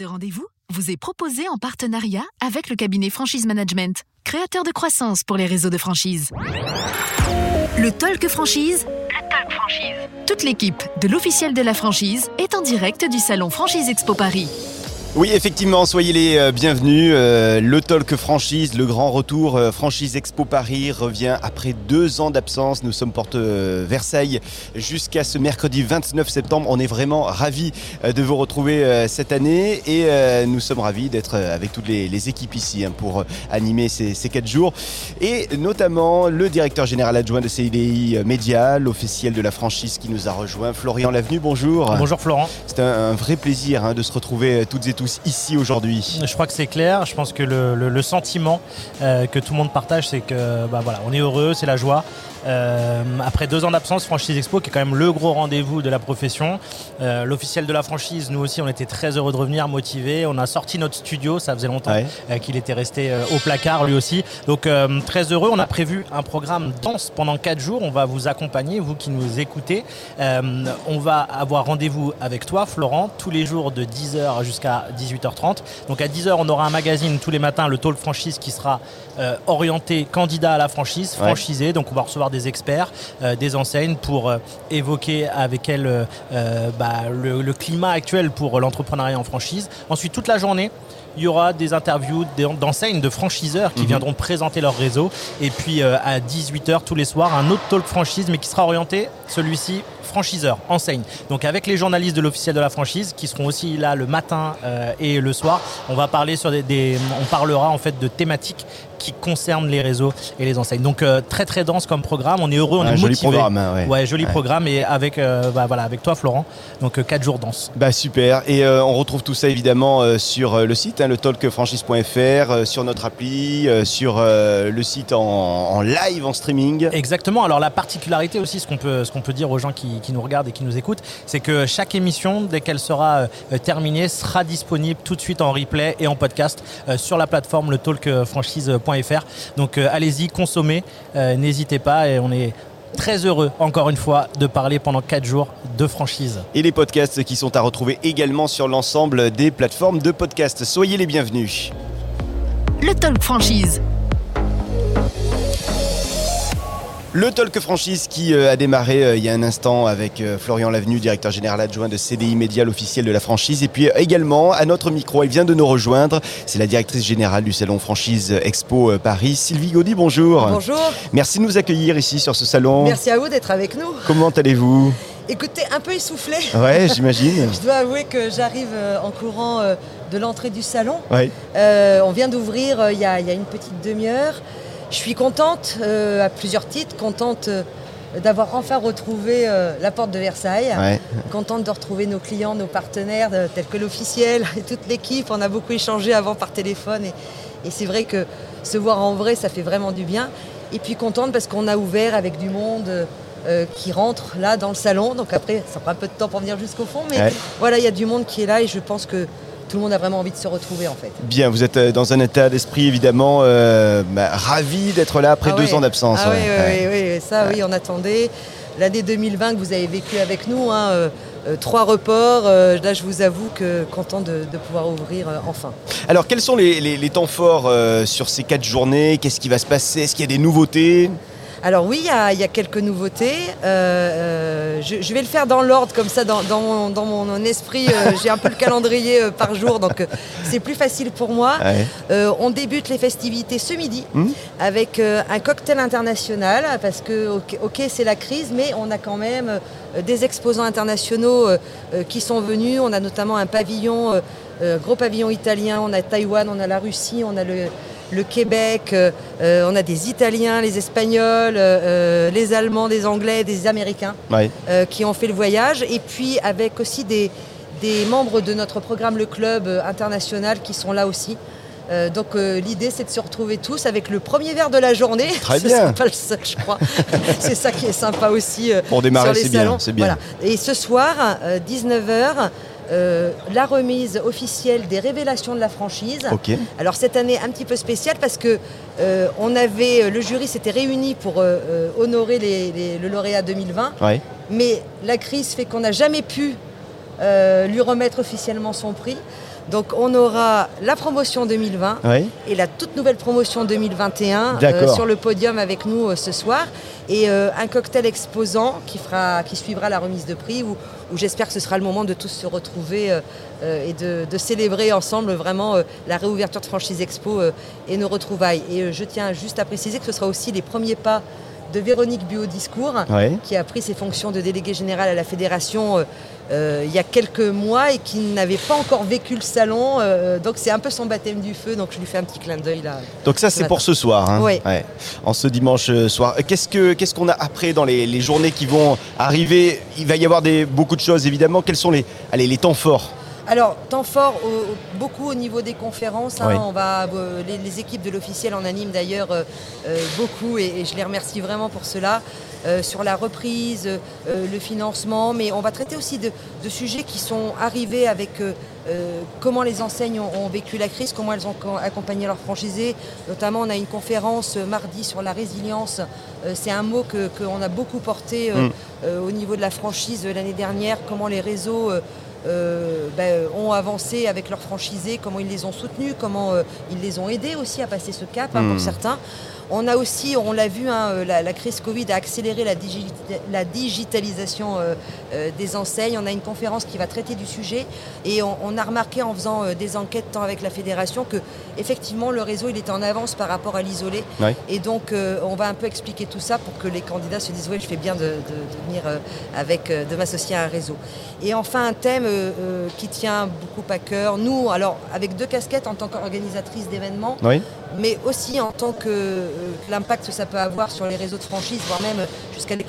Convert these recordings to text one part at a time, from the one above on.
Ce rendez-vous vous est proposé en partenariat avec le cabinet Franchise Management, créateur de croissance pour les réseaux de franchise. Le Talk Franchise. Le Talk Franchise. Toute l'équipe de l'officiel de la franchise est en direct du salon Franchise Expo Paris. Oui, effectivement, soyez les euh, bienvenus. Euh, le Talk Franchise, le grand retour euh, Franchise Expo Paris revient après deux ans d'absence. Nous sommes porte Versailles jusqu'à ce mercredi 29 septembre. On est vraiment ravis de vous retrouver cette année et nous sommes ravis d'être avec toutes les, équipes ici hein, pour animer ces, quatre jours. Et notamment le directeur général adjoint de CIDI Média, l'officiel de la franchise qui nous a rejoint, Florian Lavenu. Bonjour. Bonjour Florent. C'est un, vrai plaisir hein, de se retrouver toutes et tous ici aujourd'hui Je crois que c'est clair. Je pense que le, sentiment euh, que tout le monde partage, c'est que bah, voilà, on est heureux, c'est la joie. Euh, après deux ans d'absence, Franchise Expo, qui est quand même le gros rendez-vous de la profession. Euh, l'officiel de la franchise, nous aussi, on était très heureux de revenir, motivés. On a sorti notre studio, ça faisait longtemps euh, qu'il était resté au placard, lui aussi. Donc très heureux. On a prévu un programme dense pendant quatre jours. On va vous accompagner, vous qui nous écoutez. on va avoir rendez-vous avec toi, Florent, tous les jours de 10h jusqu'à 18h30. Donc à 10h, on aura un magazine tous les matins, le Talk Franchise, qui sera orienté candidat à la franchise, franchisé. Donc on va recevoir des experts, euh, des enseignes pour euh, évoquer avec elles euh, bah, le, climat actuel pour l'entrepreneuriat en franchise. Ensuite, toute la journée, il y aura des interviews d'enseignes, de franchiseurs qui mhm. viendront présenter leur réseau. Et puis à 18h tous les soirs, un autre talk franchise, mais qui sera orienté, celui-ci, franchiseur, enseigne. Donc avec les journalistes de l'officiel de la franchise, qui seront aussi là le matin et le soir, on va parler sur des, on parlera en fait de thématiques qui concerne les réseaux et les enseignes. Donc euh, très très dense comme programme. On est heureux, on est joli motivé. Programme, hein, ouais. joli programme et avec euh, bah, voilà avec toi Florent. Donc euh, quatre jours dense. Bah super. Et on retrouve tout ça évidemment sur le site, hein, le talkfranchise.fr, sur notre appli, sur le site en, live, en streaming. Exactement. Alors la particularité aussi, ce qu'on peut ce qu'on peut dire aux gens qui, qui, nous regardent et qui nous écoutent, c'est que chaque émission, dès qu'elle sera terminée, sera disponible tout de suite en replay et en podcast sur la plateforme le talkfranchise.fr donc euh, allez-y, consommez, euh, n'hésitez pas et on est très heureux, encore une fois, de parler pendant 4 jours de franchise. Et les podcasts qui sont à retrouver également sur l'ensemble des plateformes de podcasts. Soyez les bienvenus. Le Talk Franchise. Le Talk Franchise qui euh, a démarré euh, il y a un instant avec euh, Florian Lavenu, directeur général adjoint de CDI Média, l'officiel de la franchise. Et puis également à notre micro, elle vient de nous rejoindre. C'est la directrice générale du salon Franchise Expo Paris, Sylvie Gaudy. Bonjour. Bonjour. Merci de nous accueillir ici sur ce salon. Merci à vous d'être avec nous. Comment allez-vous? Écoutez, un peu essoufflé. Ouais, j'imagine. Je dois avouer que j'arrive en courant de l'entrée du salon. Ouais. on vient d'ouvrir il y, a une petite demi-heure. Je suis contente, euh, à plusieurs titres, contente euh, d'avoir enfin retrouvé euh, la porte de Versailles, contente de retrouver nos clients, nos partenaires, tels que l'officiel et toute l'équipe. On a beaucoup échangé avant par téléphone et, c'est vrai que se voir en vrai, ça fait vraiment du bien. Et puis contente parce qu'on a ouvert avec du monde. qui rentre là dans le salon. Donc après, ça prend un peu de temps pour venir jusqu'au fond, mais voilà, il y a du monde qui est là et je pense que tout le monde a vraiment envie de se retrouver en fait. Bien, vous êtes euh, dans un état d'esprit évidemment euh, bah, ravi d'être là après ah deux ans d'absence. Ah oui, oui, ça oui, on attendait. L'année 2020 que vous avez vécu avec nous, hein, euh, trois reports, là je vous avoue que content de, pouvoir ouvrir enfin. Alors quels sont les temps forts sur ces quatre journées? Qu'est-ce qui va se passer? Est-ce qu'il y a des nouveautés? Alors oui, il y, a, quelques nouveautés. Euh, euh, je, vais le faire dans l'ordre, comme ça, dans, mon, esprit, euh, j'ai un peu le calendrier par jour, donc c'est plus facile pour moi. on débute les festivités ce midi hmm. avec un cocktail international, parce que, ok, c'est la crise, mais on a quand même des exposants internationaux qui sont venus. On a notamment un pavillon, gros pavillon italien, on a Taïwan, on a la Russie, on a le le Québec, euh, euh, on a des Italiens, les Espagnols, euh, les Allemands, des Anglais, des Américains qui ont fait le voyage. Et puis avec aussi des, membres de notre programme Le Club international qui sont là aussi. donc l'idée c'est de se retrouver tous avec le premier verre de la journée. Très bien. pas le seul, je crois. c'est ça qui est sympa aussi. Pour démarrer, c'est bien, bien. Et ce soir, 19h, euh, la remise officielle des révélations de la franchise. Alors cette année un petit peu spéciale parce que euh, on avait euh, le jury s'était réuni pour honorer le lauréat 2020, mais la crise fait qu'on n'a jamais pu lui remettre officiellement son prix. Donc on aura la promotion 2020 et la toute nouvelle promotion 2021 euh, sur le podium avec nous euh, ce soir. Et euh, un cocktail exposant qui, fera, qui suivra la remise de prix où, j'espère que ce sera le moment de tous se retrouver et de, célébrer ensemble vraiment la réouverture de Franchise Expo et nos retrouvailles. Et je tiens juste à préciser que ce sera aussi les premiers pas de Véronique Buaudiscourt, qui a pris ses fonctions de déléguée générale à la fédération euh, euh, il y a quelques mois et qui n'avait pas encore vécu le salon. Euh, donc c'est un peu son baptême du feu, donc je lui fais un petit clin d'œil là. Donc ça c'est pour ce soir, hein. oui. en ce dimanche soir. Qu'est-ce qu'on a après dans les, journées qui vont arriver? Il va y avoir des, beaucoup de choses évidemment. Quels sont les, allez, les temps forts? Alors, temps fort, beaucoup au niveau des conférences. Hein. on va, euh, les, équipes de l'officiel en animent d'ailleurs euh, euh, beaucoup et, je les remercie vraiment pour cela. sur la reprise, le financement, mais on va traiter aussi de, sujets qui sont arrivés avec comment les enseignes ont, vécu la crise, comment elles ont accompagné leurs franchisés. Notamment, on a une conférence mardi sur la résilience. C'est un mot qu'on a beaucoup porté mm. au niveau de la franchise l'année dernière, comment les réseaux euh, ben, ont avancé avec leurs franchisés, comment ils les ont soutenus, comment euh, ils les ont aidés aussi à passer ce cap hein, pour hmm. certains. On a aussi, on l'a vu, hein, euh, la, crise Covid a accéléré la, la digitalisation euh, euh, des enseignes. On a une conférence qui va traiter du sujet et on, a remarqué en faisant des enquêtes tant avec la fédération que effectivement le réseau il était en avance par rapport à l'isolé. Et donc on va un peu expliquer tout ça pour que les candidats se disent oui, je fais bien de, venir avec, de m'associer à un réseau. Et enfin un thème qui tient beaucoup à cœur. Nous, alors avec deux casquettes en tant qu'organisatrice d'événements, mais aussi en tant que euh, l'impact que ça peut avoir sur les réseaux de franchise, voire même jusqu'à les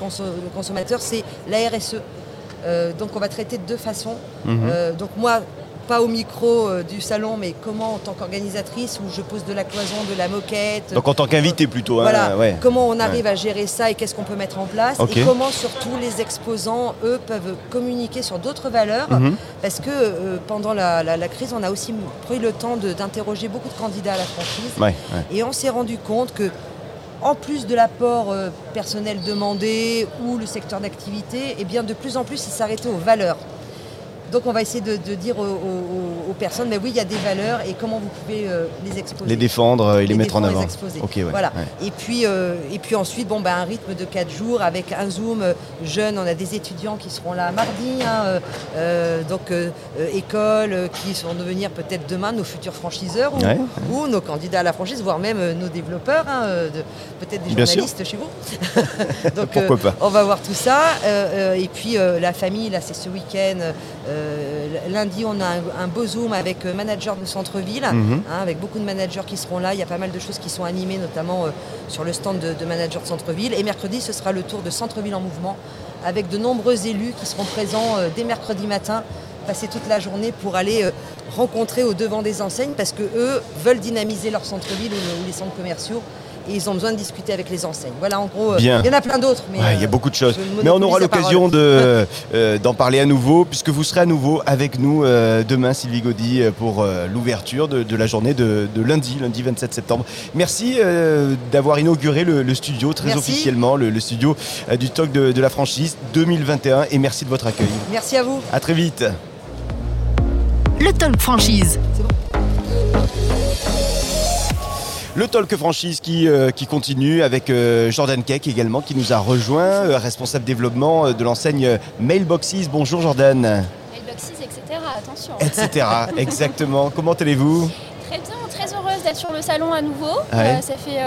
consommateurs, c'est la RSE. Euh, donc on va traiter de deux façons. Mhm. Euh, donc moi, pas au micro euh, du salon, mais comment en tant qu'organisatrice, où je pose de la cloison, de la moquette. Donc en tant qu'invité plutôt. Hein, voilà. Comment on arrive à gérer ça et qu'est-ce qu'on peut mettre en place. Et comment surtout les exposants, eux, peuvent communiquer sur d'autres valeurs. Mhm. Parce que euh, pendant la, crise, on a aussi pris le temps d'interroger beaucoup de candidats à la franchise. Et on s'est rendu compte que en plus de l'apport euh, personnel demandé ou le secteur d'activité, et eh bien de plus en plus, ils s'arrêtaient aux valeurs. Donc on va essayer de, dire aux, personnes, mais oui, il y a des valeurs et comment vous pouvez euh, les exposer. Les défendre euh, et les, mettre en avant. Les voilà. Et, puis, euh, et puis ensuite, bon, ben, un rythme de 4 jours avec un Zoom jeune. On a des étudiants qui seront là mardi, hein, donc écoles qui sont devenir peut-être demain nos futurs franchiseurs ou, nos candidats à la franchise, voire même nos développeurs, hein, peut-être des journalistes chez vous. donc Pourquoi pas. on va voir tout ça. et puis la famille, là, c'est ce week-end. Euh, lundi, on a un, beau Zoom avec euh, managers de centre-ville, mhm. hein, avec beaucoup de managers qui seront là. Il y a pas mal de choses qui sont animées, notamment euh, sur le stand de, managers de centre-ville. Et mercredi, ce sera le tour de centre-ville en mouvement, avec de nombreux élus qui seront présents dès mercredi matin passer toute la journée pour aller rencontrer au devant des enseignes parce que eux veulent dynamiser leur centre-ville ou, les centres commerciaux et ils ont besoin de discuter avec les enseignes. Voilà, en gros, euh, il y en a plein d'autres. Il y a euh, beaucoup de choses. Mais on aura l'occasion de, euh, d'en parler à nouveau, puisque vous serez à nouveau avec nous demain, Sylvie Gaudy, pour l'ouverture de, la journée de, lundi, lundi 27 septembre. Merci d'avoir inauguré le, studio très officiellement, le, studio du Talk de, de la franchise 2021, et merci de votre accueil. Merci à vous. À très vite. Le Talk Franchise. C'est bon. Le Talk Franchise qui, euh, qui continue avec euh, Jordan Keck également qui nous a rejoint, euh, responsable développement de l'enseigne Mailboxes. Bonjour Jordan. Mailboxes, etc. Attention. Etc. Exactement. Comment allez-vous? Très bien, très heureuse d'être sur le salon à nouveau. ça fait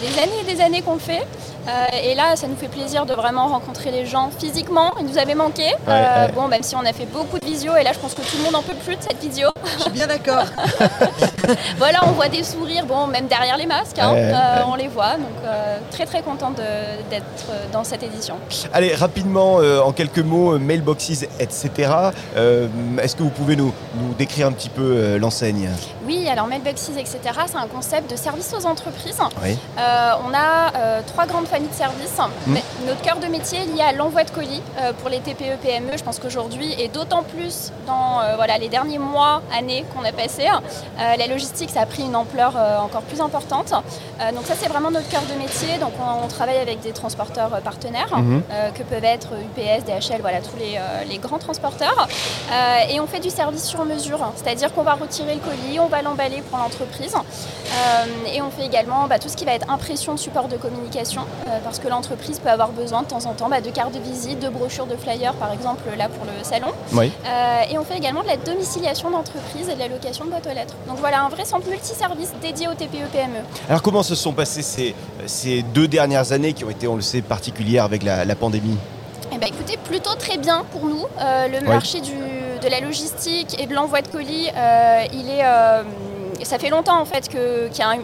des années et des années qu'on le fait. Euh, et là, ça nous fait plaisir de vraiment rencontrer les gens physiquement. Ils nous avaient manqué. Euh, bon, même si on a fait beaucoup de visio, et là, je pense que tout le monde en peut plus de cette visio. Je suis bien d'accord. voilà, on voit des sourires, bon, même derrière les masques, hein, euh, on les voit. Donc, très très contente d'être dans cette édition. Allez, rapidement, en quelques mots, mailboxes, etc. Est-ce que vous pouvez nous, nous décrire un petit peu l'enseigne? Oui, alors mailboxes, etc. C'est un concept de service aux entreprises. on a trois grandes de services. Mmh. notre cœur de métier est lié à l'envoi de colis pour les TPE-PME. Je pense qu'aujourd'hui, et d'autant plus dans voilà, les derniers mois, années qu'on a passé, la logistique, ça a pris une ampleur encore plus importante. donc ça, c'est vraiment notre cœur de métier. Donc on, travaille avec des transporteurs partenaires, mmh. que peuvent être UPS, DHL, voilà, tous les, les grands transporteurs. et on fait du service sur mesure, c'est-à-dire qu'on va retirer le colis, on va l'emballer pour l'entreprise. Euh, et on fait également bah, tout ce qui va être impression de support de communication, euh, parce que l'entreprise peut avoir besoin de temps en temps bah, de cartes de visite, de brochures, de flyers, par exemple là pour le salon. Euh, et on fait également de la domiciliation d'entreprise et de la location de boîtes aux lettres. Donc voilà, un vrai centre multiservice dédié aux TPE-PME. Alors comment se sont passées ces, ces, deux dernières années qui ont été, on le sait, particulières avec la, pandémie? Eh ben, écoutez, plutôt très bien pour nous. le marché du, de la logistique et de l'envoi de colis, il est ça fait longtemps en fait qu'il y, a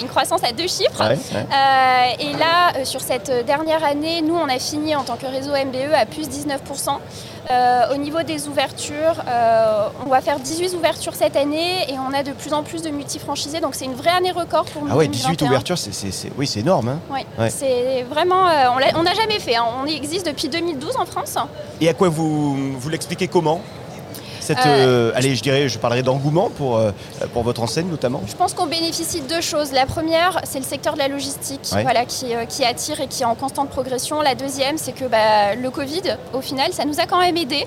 une croissance à deux chiffres. Euh, et là, euh, sur cette dernière année, nous, on a fini en tant que réseau MBE à plus 19%. Euh, au niveau des ouvertures, on va faire 18 ouvertures cette année et on a de plus en plus de multifranchisés. Donc c'est une vraie année record pour nous. Ah ouais, 18 ouvertures, c'est, oui, c'est énorme. Hein. Oui, c'est vraiment. on n'a jamais fait. Hein. On existe depuis 2012 en France. Et à quoi vous, vous l'expliquez comment? Euh, euh, allez, je dirais, je parlerai d'engouement pour, euh, pour votre enseigne notamment Je pense qu'on bénéficie de deux choses. La première, c'est le secteur de la logistique voilà, qui, qui, attire et qui est en constante progression. La deuxième, c'est que bah, le Covid, au final, ça nous a quand même aidé.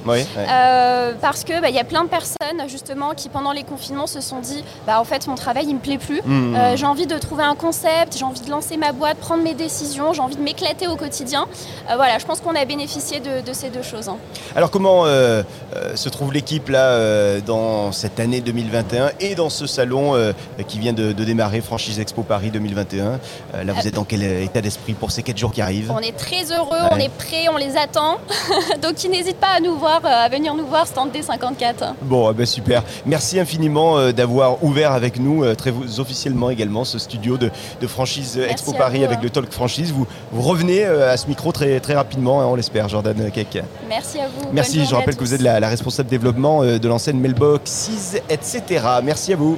parce qu'il bah, y a plein de personnes justement qui, pendant les confinements, se sont dit bah, en fait, mon travail, il me plaît plus. Mmh, mmh. j'ai envie de trouver un concept, j'ai envie de lancer ma boîte, prendre mes décisions, j'ai envie de m'éclater au quotidien. voilà, je pense qu'on a bénéficié de, de, ces deux choses. Hein. Alors, comment se trouve l'équipe là euh, dans cette année 2021 et dans ce salon euh, qui vient de, démarrer, Franchise Expo Paris 2021. Euh, là, vous êtes dans quel état d'esprit pour ces 4 jours qui arrivent? On est très heureux, on est prêts, on les attend. Donc, ils n'hésitent pas à nous voir, à venir nous voir, stand D54. Bon, ben super. Merci infiniment d'avoir ouvert avec nous, très officiellement également, ce studio de, Franchise Expo Paris avec le Talk Franchise. Vous, vous revenez à ce micro très, très rapidement, hein, on l'espère, Jordan Keck. Merci à vous. Merci, je rappelle que vous êtes la, la responsable développement de l'enseigne Mailbox, etc. Merci à vous.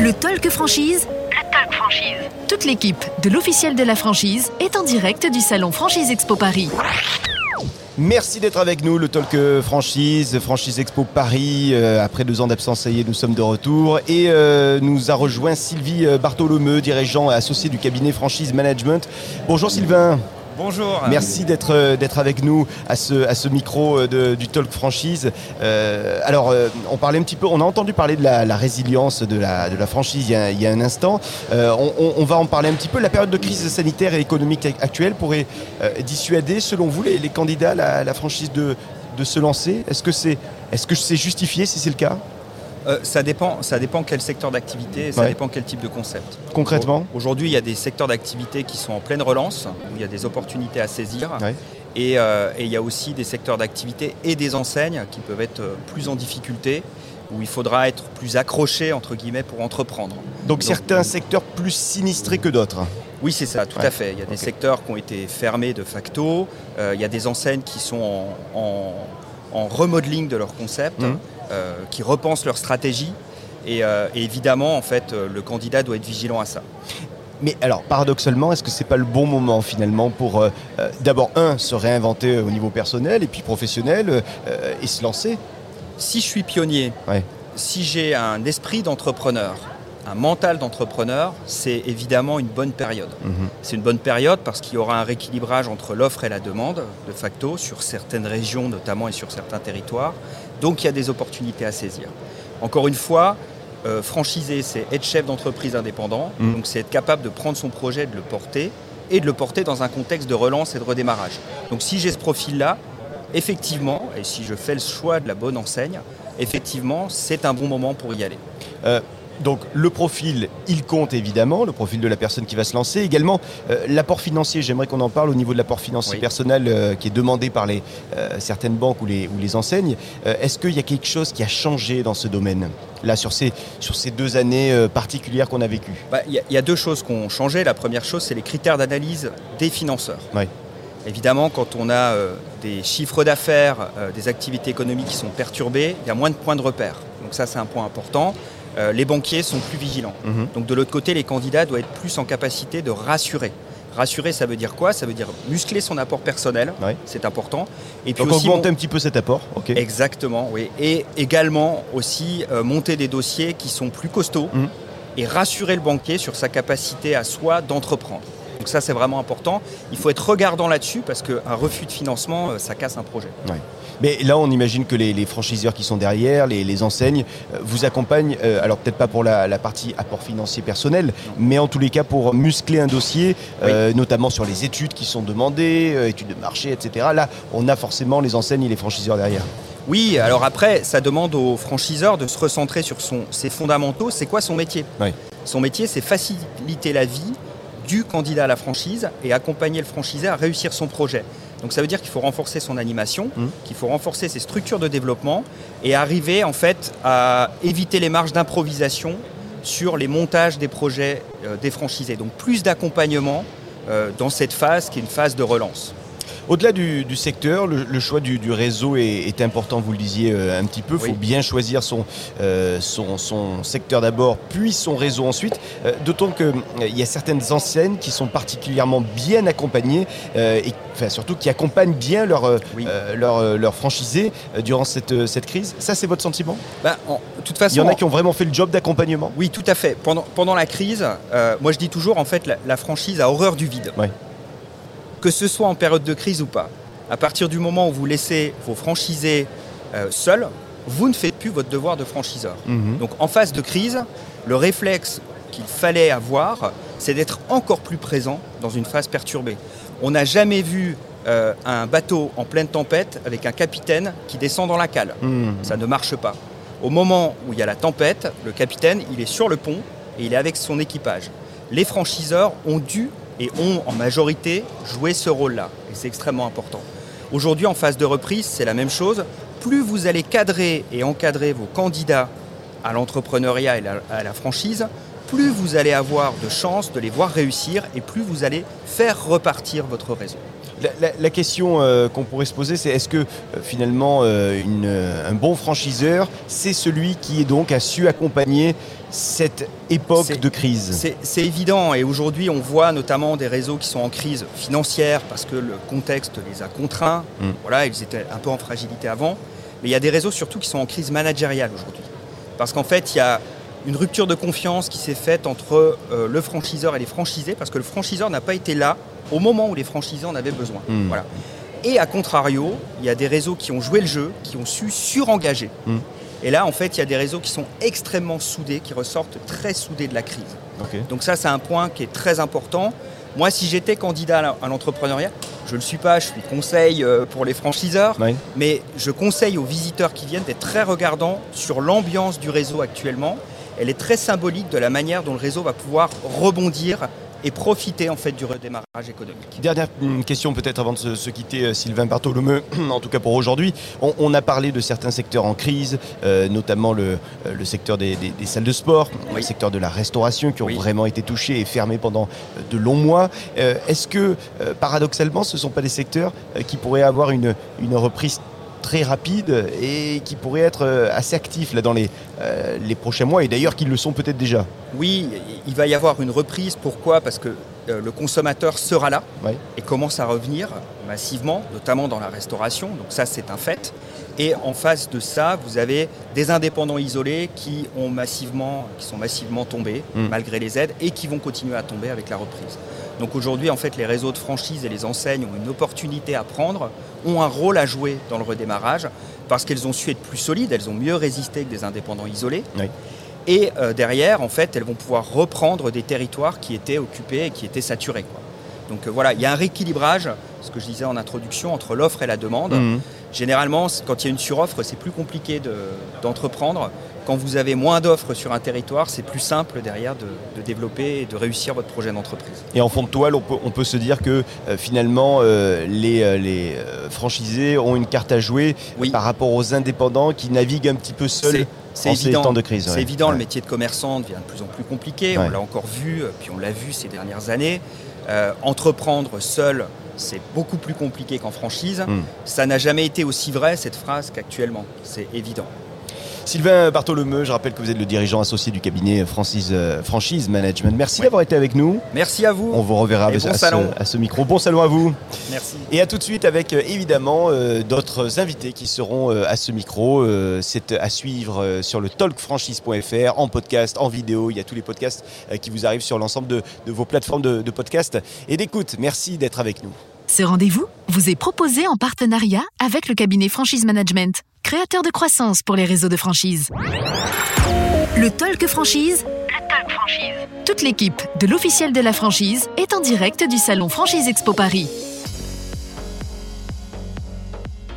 Le Talk Franchise. Le Talk Franchise. Toute l'équipe de l'officiel de la franchise est en direct du salon Franchise Expo Paris. Merci d'être avec nous, le Talk Franchise, Franchise Expo Paris. Euh, après deux ans d'absence, ça y est, nous sommes de retour. Et euh, nous a rejoint Sylvie Bartholomeu, dirigeant associé du cabinet Franchise Management. Bonjour Sylvain. Bonjour. Merci d'être euh, d'être avec nous à ce, micro euh, du Talk Franchise. Euh, alors, on parlait un petit peu, on a entendu parler de la, résilience de la, de franchise il y a, un instant. on, va en parler un petit peu. La période de crise sanitaire et économique actuelle pourrait dissuader, selon vous, les, candidats à la, franchise de, de se lancer? Est-ce que c'est est -ce c'est justifié si c'est le cas? Euh, ça, dépend, ça dépend quel secteur d'activité et ça dépend quel type de concept. Concrètement Aujourd'hui, il y a des secteurs d'activité qui sont en pleine relance, où il y a des opportunités à saisir. Euh, et, il y a aussi des secteurs d'activité et des enseignes qui peuvent être euh, plus en difficulté, où il faudra être plus accroché, entre guillemets, pour entreprendre. Donc, certains secteurs plus sinistrés que d'autres oui, c'est ça, tout à fait. Il y a des secteurs qui ont été fermés de facto. il y a des enseignes qui sont en, remodeling de leur concept. Mmh. Euh, qui repensent leur stratégie. Euh, et, évidemment, en fait, euh, le candidat doit être vigilant à ça. Mais alors, paradoxalement, est-ce que c'est pas le bon moment finalement pour d'abord, un, se réinventer au niveau personnel et puis professionnel et se lancer? Si je suis pionnier, si j'ai un esprit d'entrepreneur, un mental d'entrepreneur, c'est évidemment une bonne période. Mhm. C'est une bonne période parce qu'il y aura un rééquilibrage entre l'offre et la demande, de facto, sur certaines régions notamment et sur certains territoires. Donc il y a des opportunités à saisir. Encore une fois, euh, franchiser, c'est être chef d'entreprise indépendant, mm. donc c'est être capable de prendre son projet, de le porter, et de le porter dans un contexte de relance et de redémarrage. Donc si j'ai ce profil-là, effectivement, et si je fais le choix de la bonne enseigne, effectivement, c'est un bon moment pour y aller. Euh, donc le profil, il compte évidemment, le profil de la personne qui va se lancer. Également, euh, l'apport financier, j'aimerais qu'on en parle au niveau de l'apport financier personnel euh, qui est demandé par les, euh, certaines banques ou les, ou les enseignes. Est-ce qu'il y a quelque chose qui a changé dans ce domaine Là, sur ces, sur ces deux années particulières qu'on a vécues? Bah, Il y, a deux choses qui ont changé. La première chose, c'est les critères d'analyse des financeurs. Évidemment, quand on a des chiffres d'affaires, des activités économiques qui sont perturbées, il y a moins de points de repère. Donc ça, c'est un point important. Euh, les banquiers sont plus vigilants. Mhm. Donc de l'autre côté, les candidats doivent être plus en capacité de rassurer. Rassurer, ça veut dire quoi? Ça veut dire muscler son apport personnel, c'est important. Et puis Donc aussi augmenter un petit peu cet apport. Exactement, oui. Et également aussi euh, monter des dossiers qui sont plus costauds mmh. et rassurer le banquier sur sa capacité à soi d'entreprendre. Donc ça, c'est vraiment important. Il faut être regardant là-dessus parce qu'un refus de financement, euh, ça casse un projet. Mais là, on imagine que les, franchiseurs qui sont derrière, les, enseignes, euh, vous accompagnent, euh, alors peut-être pas pour la, partie apport financier personnel, mais en tous les cas pour muscler un dossier, notamment sur les études qui sont demandées, études de marché, etc. Là, on a forcément les enseignes et les franchiseurs derrière. Oui, alors après, ça demande aux franchiseurs de se recentrer sur son, ses fondamentaux. C'est quoi son métier? Son métier, c'est faciliter la vie du candidat à la franchise et accompagner le franchisé à réussir son projet. Donc ça veut dire qu'il faut renforcer son animation, mmh. qu'il faut renforcer ses structures de développement et arriver en fait à éviter les marges d'improvisation sur les montages des projets euh, des franchisés. Donc plus d'accompagnement euh, dans cette phase qui est une phase de relance. Au-delà du, secteur, le, choix du, réseau est, important, vous le disiez euh, un petit peu. Il faut bien choisir euh, son, son, secteur d'abord, puis son réseau ensuite. Euh, d'autant qu'il y a certaines enseignes qui sont particulièrement bien accompagnées et enfin, surtout qui accompagnent bien leurs leur, leur franchisés durant cette, cette crise. Ça, c'est votre sentiment? Bah, toute façon, Il y en a qui ont vraiment fait le job d'accompagnement? Oui, tout à fait. Pendant, pendant la crise, moi je dis toujours, en fait, la, franchise a horreur du vide que ce soit en période de crise ou pas. À partir du moment où vous laissez vos franchisés euh, seuls, vous ne faites plus votre devoir de franchiseur. Mhm. Donc en phase de crise, le réflexe qu'il fallait avoir, c'est d'être encore plus présent dans une phase perturbée. On n'a jamais vu euh, un bateau en pleine tempête avec un capitaine qui descend dans la cale. Mhm. Ça ne marche pas. Au moment où il y a la tempête, le capitaine, il est sur le pont et il est avec son équipage. Les franchiseurs ont dû et ont en majorité joué ce rôle-là. Et c'est extrêmement important. Aujourd'hui, en phase de reprise, c'est la même chose. Plus vous allez cadrer et encadrer vos candidats à l'entrepreneuriat et à la franchise, plus vous allez avoir de chances de les voir réussir et plus vous allez faire repartir votre réseau. La, question euh, qu'on pourrait se poser, c'est est-ce que euh, finalement euh, un bon franchiseur, c'est celui qui donc a su accompagner cette époque de crise C'est évident et aujourd'hui on voit notamment des réseaux qui sont en crise financière parce que le contexte les a contraints. Mm. Voilà, ils étaient un peu en fragilité avant. Mais il y a des réseaux surtout qui sont en crise managériale aujourd'hui. Parce qu'en fait, il y a une rupture de confiance qui s'est faite entre euh, le franchiseur et les franchisés parce que le franchiseur n'a pas été là au moment où les franchisés en avaient besoin. Mm. Voilà. Et à contrario, il y a des réseaux qui ont joué le jeu, qui ont su surengager. Mm. Et là, en fait, il y a des réseaux qui sont extrêmement soudés, qui ressortent très soudés de la crise. Donc ça, c'est un point qui est très important. Moi, si j'étais candidat à l'entrepreneuriat, je ne le suis pas, je suis conseil euh, pour les franchiseurs, mais je conseille aux visiteurs qui viennent d'être très regardants sur l'ambiance du réseau actuellement. Elle est très symbolique de la manière dont le réseau va pouvoir rebondir et profiter en fait du redémarrage économique. Dernière question peut-être avant de se, quitter, euh, Sylvain Bartholomeu, en tout cas pour aujourd'hui. On, a parlé de certains secteurs en crise, euh, notamment le, euh, le secteur des, salles de sport, le secteur de la restauration qui ont vraiment été touchés et fermés pendant de longs mois. Est-ce que paradoxalement ce ne sont pas des secteurs qui pourraient avoir une, une reprise très rapide et qui pourrait être euh, assez actif là, dans les, euh, les prochains mois et d'ailleurs qu'ils le sont peut-être déjà. Oui, il va y avoir une reprise. Pourquoi? Parce que euh, le consommateur sera là et commence à revenir massivement, notamment dans la restauration. Donc ça, c'est un fait. Et en face de ça, vous avez des indépendants isolés qui, ont massivement, qui sont massivement tombés mm. malgré les aides et qui vont continuer à tomber avec la reprise. Donc aujourd'hui, en fait, les réseaux de franchise et les enseignes ont une opportunité à prendre, ont un rôle à jouer dans le redémarrage parce qu'elles ont su être plus solides, elles ont mieux résisté que des indépendants isolés. Et euh, derrière, en fait, elles vont pouvoir reprendre des territoires qui étaient occupés et qui étaient saturés. Donc euh, voilà, il y a un rééquilibrage, ce que je disais en introduction, entre l'offre et la demande. Mmh. Généralement, quand il y a une suroffre, c'est plus compliqué d'entreprendre quand vous avez moins d'offres sur un territoire, c'est plus simple derrière de, développer et de réussir votre projet d'entreprise. Et en fond de toile, on peut, se dire que euh, finalement, euh, les, euh, franchisés ont une carte à jouer par rapport aux indépendants qui naviguent un petit peu seuls. en ces temps de crise. C'est évident, le métier de commerçant devient de plus en plus compliqué. On l'a encore vu, puis on l'a vu ces dernières années. entreprendre seul, c'est beaucoup plus compliqué qu'en franchise. Hmm. Ça n'a jamais été aussi vrai, cette phrase, qu'actuellement. C'est évident. Sylvain Bartholomeu, je rappelle que vous êtes le dirigeant associé du cabinet Francis, Franchise Management. Merci d'avoir été avec nous. Merci à vous. On vous reverra à, ce, micro. Bon salon à vous. Merci. Et à tout de suite avec évidemment d'autres invités qui seront à ce micro. C'est à suivre sur le talkfranchise.fr en podcast, en vidéo. Il y a tous les podcasts qui vous arrivent sur l'ensemble de, vos plateformes de, de podcast et d'écoute. Merci d'être avec nous. Ce rendez-vous vous est proposé en partenariat avec le cabinet Franchise Management, créateur de croissance pour les réseaux de franchise. Le Talk Franchise. Le Talk Franchise. Toute l'équipe de l'officiel de la franchise est en direct du salon Franchise Expo Paris.